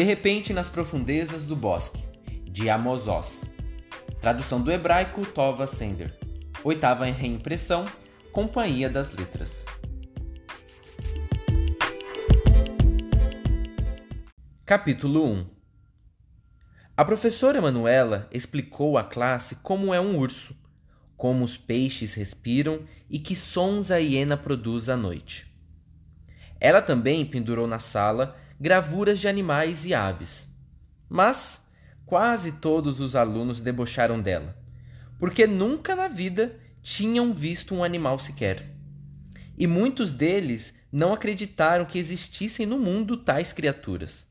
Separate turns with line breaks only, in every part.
De repente, nas profundezas do bosque, de Amos Oz. Tradução do hebraico Tova Sender. Oitava reimpressão, Companhia das Letras. Capítulo 1 A professora Manuela explicou à classe como é um urso, como os peixes respiram e que sons a hiena produz à noite. Ela também pendurou na sala gravuras de animais e aves. Mas quase todos os alunos debocharam dela, porque nunca na vida tinham visto um animal sequer. E muitos deles não acreditaram que existissem no mundo tais criaturas.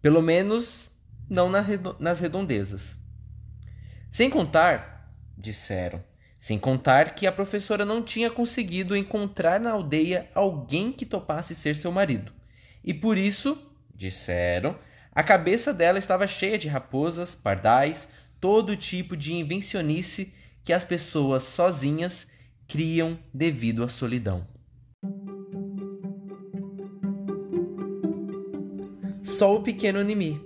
Pelo menos não nas redondezas. Sem contar, disseram, sem contar que a professora não tinha conseguido encontrar na aldeia alguém que topasse ser seu marido. E por isso, disseram, a cabeça dela estava cheia de raposas, pardais, todo tipo de invencionice que as pessoas sozinhas criam devido à solidão. Só o pequeno Nimi,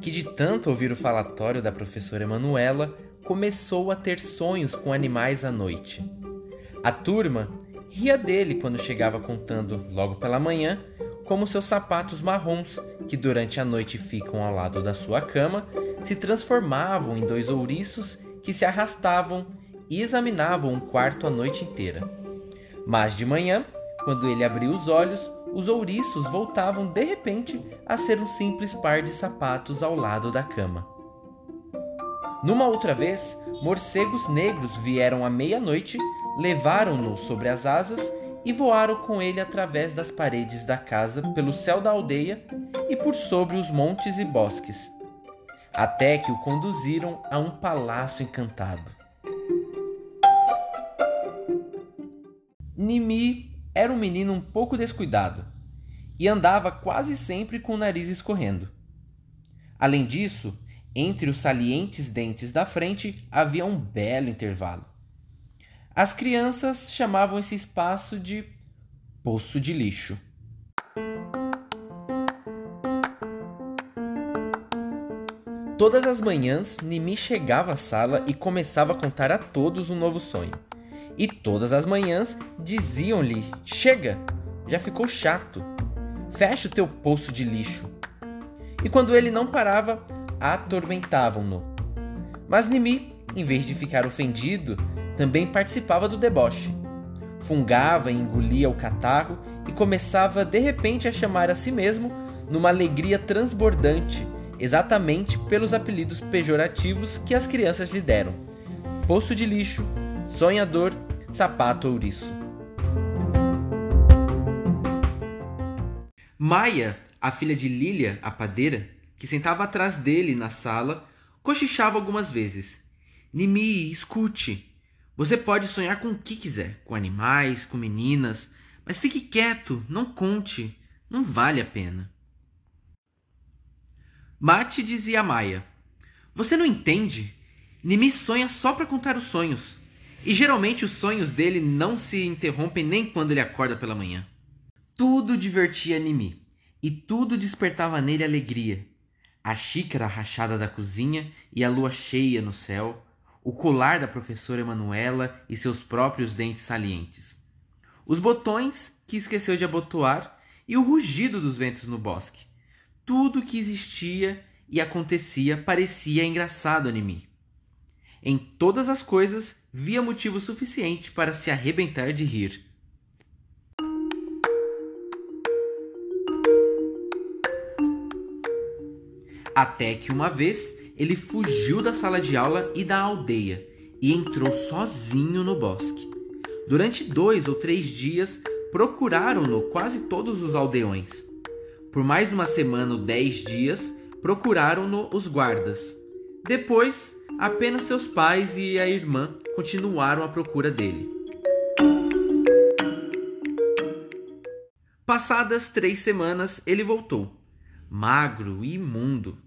que de tanto ouvir o falatório da professora Emanuela, começou a ter sonhos com animais à noite. A turma ria dele quando chegava contando, logo pela manhã, como seus sapatos marrons, que durante a noite ficam ao lado da sua cama, se transformavam em dois ouriços que se arrastavam e examinavam o quarto a noite inteira. Mas de manhã, quando ele abriu os olhos, os ouriços voltavam de repente a ser um simples par de sapatos ao lado da cama. Numa outra vez, morcegos negros vieram à meia-noite, levaram-no sobre as asas e voaram com ele através das paredes da casa, pelo céu da aldeia e por sobre os montes e bosques, até que o conduziram a um palácio encantado. Nimi era um menino um pouco descuidado e andava quase sempre com o nariz escorrendo. Além disso, entre os salientes dentes da frente havia um belo intervalo. As crianças chamavam esse espaço de poço de lixo. Todas as manhãs, Nimi chegava à sala e começava a contar a todos um novo sonho. E todas as manhãs diziam-lhe: Chega, já ficou chato. Fecha o teu poço de lixo. E quando ele não parava, atormentavam-no. Mas Nimi, em vez de ficar ofendido, também participava do deboche. Fungava e engolia o catarro e começava de repente a chamar a si mesmo numa alegria transbordante, exatamente pelos apelidos pejorativos que as crianças lhe deram: poço de lixo, sonhador, sapato ouriço. Maia, a filha de Lilia, a padeira, que sentava atrás dele na sala, cochichava algumas vezes. Nimi, escute. Você pode sonhar com o que quiser, com animais, com meninas, mas fique quieto, não conte, não vale a pena. Mate dizia a Maia: Você não entende? Nimi sonha só para contar os sonhos. E geralmente os sonhos dele não se interrompem nem quando ele acorda pela manhã. Tudo divertia Nimi e tudo despertava nele alegria. A xícara rachada da cozinha e a lua cheia no céu, o colar da professora Emanuela e seus próprios dentes salientes, os botões que esqueceu de abotoar e o rugido dos ventos no bosque. Tudo que existia e acontecia parecia engraçado a Nimi. Em todas as coisas via motivo suficiente para se arrebentar de rir. Até que uma vez ele fugiu da sala de aula e da aldeia e entrou sozinho no bosque. Durante dois ou três dias procuraram-no quase todos os aldeões. Por mais uma semana ou dez dias procuraram-no os guardas. Depois, apenas seus pais e a irmã continuaram à procura dele. Passadas três semanas, ele voltou, magro e imundo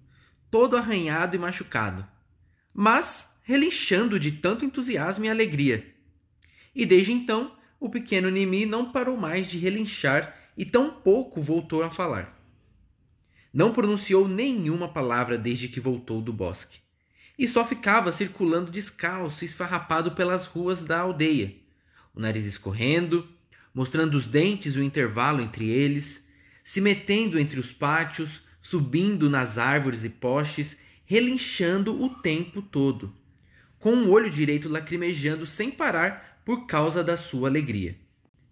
todo arranhado e machucado, mas relinchando de tanto entusiasmo e alegria. E desde então, o pequeno Nimi não parou mais de relinchar e tão pouco voltou a falar. Não pronunciou nenhuma palavra desde que voltou do bosque. E só ficava circulando descalço e esfarrapado pelas ruas da aldeia, o nariz escorrendo, mostrando os dentes o intervalo entre eles, se metendo entre os pátios, subindo nas árvores e postes, relinchando o tempo todo, com o olho direito lacrimejando sem parar por causa da sua alegria.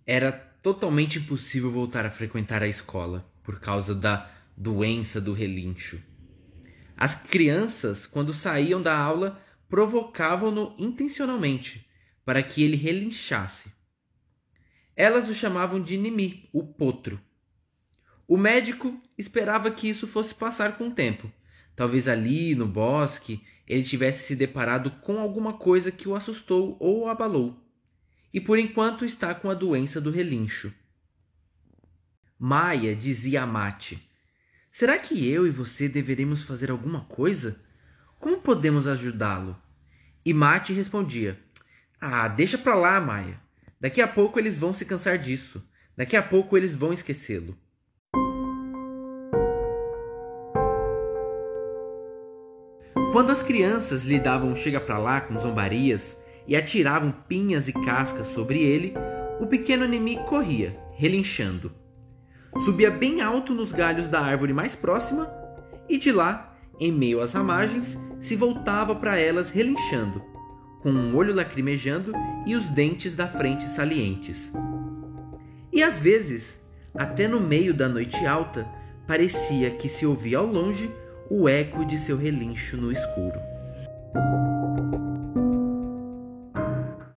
Era totalmente impossível voltar a frequentar a escola por causa da doença do relincho. As crianças, quando saíam da aula, provocavam-no intencionalmente para que ele relinchasse. Elas o chamavam de Nimi, o potro. O médico esperava que isso fosse passar com o tempo. Talvez ali, no bosque, ele tivesse se deparado com alguma coisa que o assustou ou o abalou. E por enquanto está com a doença do relincho. Maia dizia a Mate: Será que eu e você deveremos fazer alguma coisa? Como podemos ajudá-lo? E Mate respondia: Ah, deixa pra lá, Maia. Daqui a pouco eles vão se cansar disso. Daqui a pouco eles vão esquecê-lo. Quando as crianças lhe davam chega pra lá com zombarias e atiravam pinhas e cascas sobre ele, o pequeno inimigo corria, relinchando. Subia bem alto nos galhos da árvore mais próxima e de lá, em meio às ramagens, se voltava para elas relinchando, com um olho lacrimejando e os dentes da frente salientes. E às vezes, até no meio da noite alta, parecia que se ouvia ao longe o eco de seu relincho no escuro.